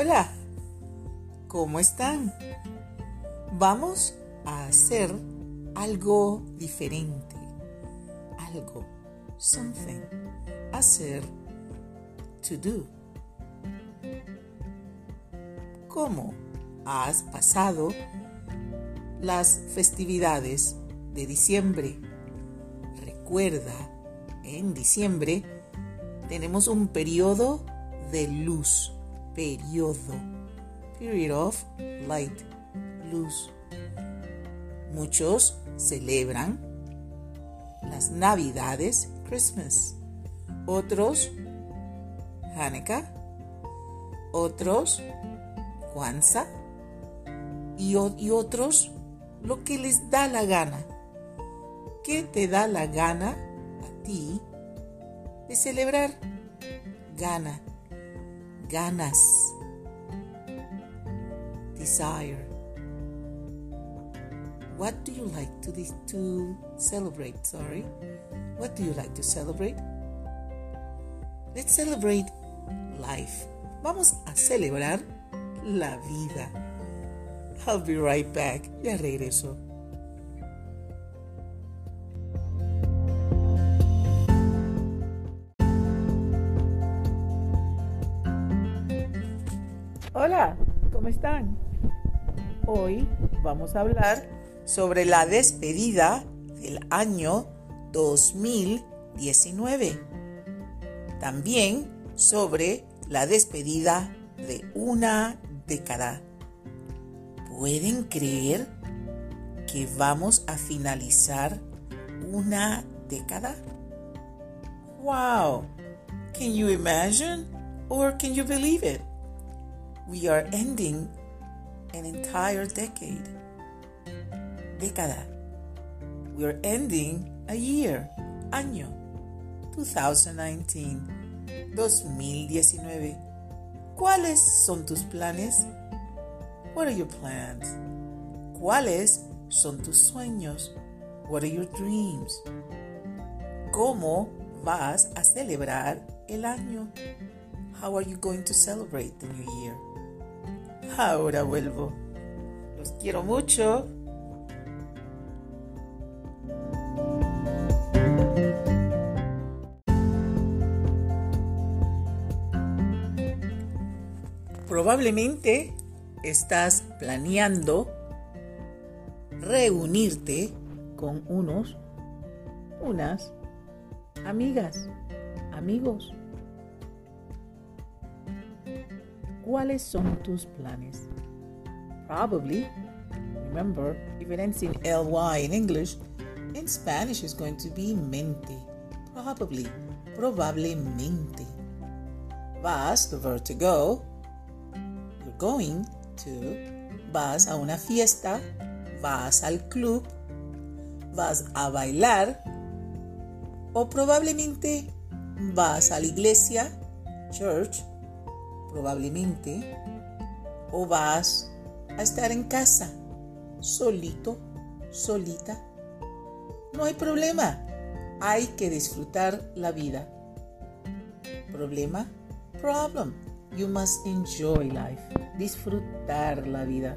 Hola, ¿cómo están? Vamos a hacer algo diferente. Algo, something. Hacer, to do. ¿Cómo has pasado las festividades de diciembre? Recuerda, en diciembre tenemos un periodo de luz. Periodo. Period of light. Luz. Muchos celebran las Navidades, Christmas. Otros, Hanukkah. Otros, Kwanzaa. Y, y otros, lo que les da la gana. ¿Qué te da la gana a ti de celebrar? Gana, ganas, desire. What do you like to, to celebrate? Sorry. What do you like to celebrate? Let's celebrate life. Vamos a celebrar la vida. I'll be right back. Ya regreso. Hola, ¿cómo están? Hoy vamos a hablar sobre la despedida del año 2019. También sobre la despedida de una década. ¿Pueden creer que vamos a finalizar una década? Wow! Can you imagine or can you believe it? We are ending an entire decade. Década. We are ending a year. Año. 2019. 2019. ¿Cuáles son tus planes? What are your plans? ¿Cuáles son tus sueños? What are your dreams? ¿Cómo vas a celebrar el año? How are you going to celebrate the new year? Ahora vuelvo. Los quiero mucho. Probablemente estás planeando reunirte con unos, unas amigas, amigos. ¿Cuáles son tus planes? Probably. Remember, ends in ly in English, in Spanish is going to be mente. Probably. Probablemente. Vas, the verb to go. You're going to. Vas a una fiesta. Vas al club. Vas a bailar. O probablemente vas a la iglesia, church, probablemente, o vas a estar en casa, solito, solita. No hay problema, hay que disfrutar la vida. Problema, problem. You must enjoy life, disfrutar la vida.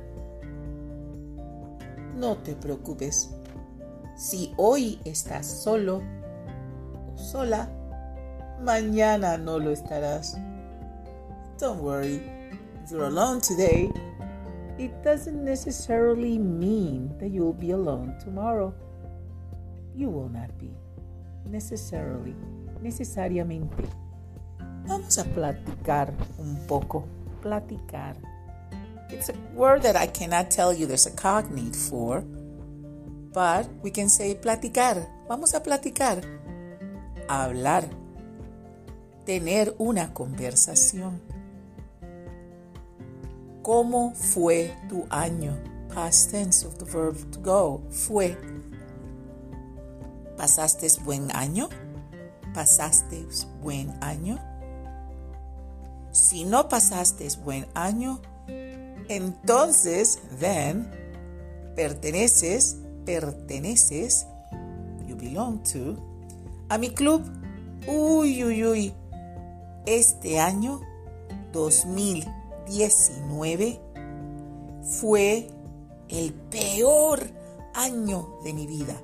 No te preocupes. Si hoy estás solo o sola, mañana no lo estarás. Don't worry. If you're alone today, it doesn't necessarily mean that you'll be alone tomorrow. You will not be. Necessarily. Necesariamente. Vamos a platicar un poco. Platicar. It's a word that I cannot tell you there's a cognate for, but we can say platicar. Vamos a platicar. Hablar. Tener una conversación. ¿Cómo fue tu año? Past tense of the verb to go. Fue. ¿Pasaste buen año? ¿Pasaste buen año? Si no pasaste buen año, entonces, then, perteneces, perteneces, you belong to, a mi club. Uy, uy, uy. Este año 2000 2019 fue el peor año de mi vida.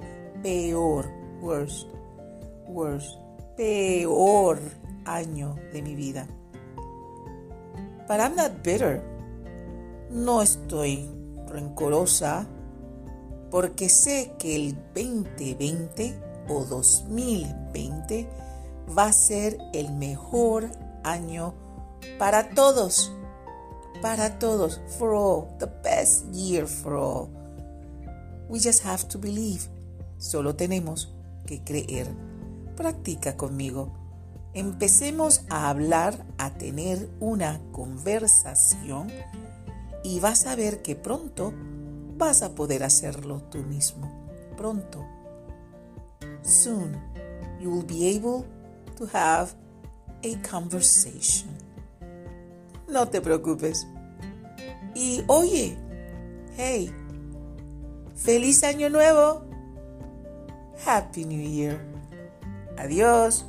Peor, worst, worst, peor año de mi vida. But I'm not bitter. No estoy rencorosa porque sé que el 2020 o 2020 va a ser el mejor año para todos. Para todos. For all. The best year for all. We just have to believe. Solo tenemos que creer. Practica conmigo. Empecemos a hablar, a tener una conversación y vas a ver que pronto vas a poder hacerlo tú mismo. Pronto. Soon you will be able to have a conversation. No te preocupes. Y oye, hey, feliz año nuevo. Happy New Year. Adiós.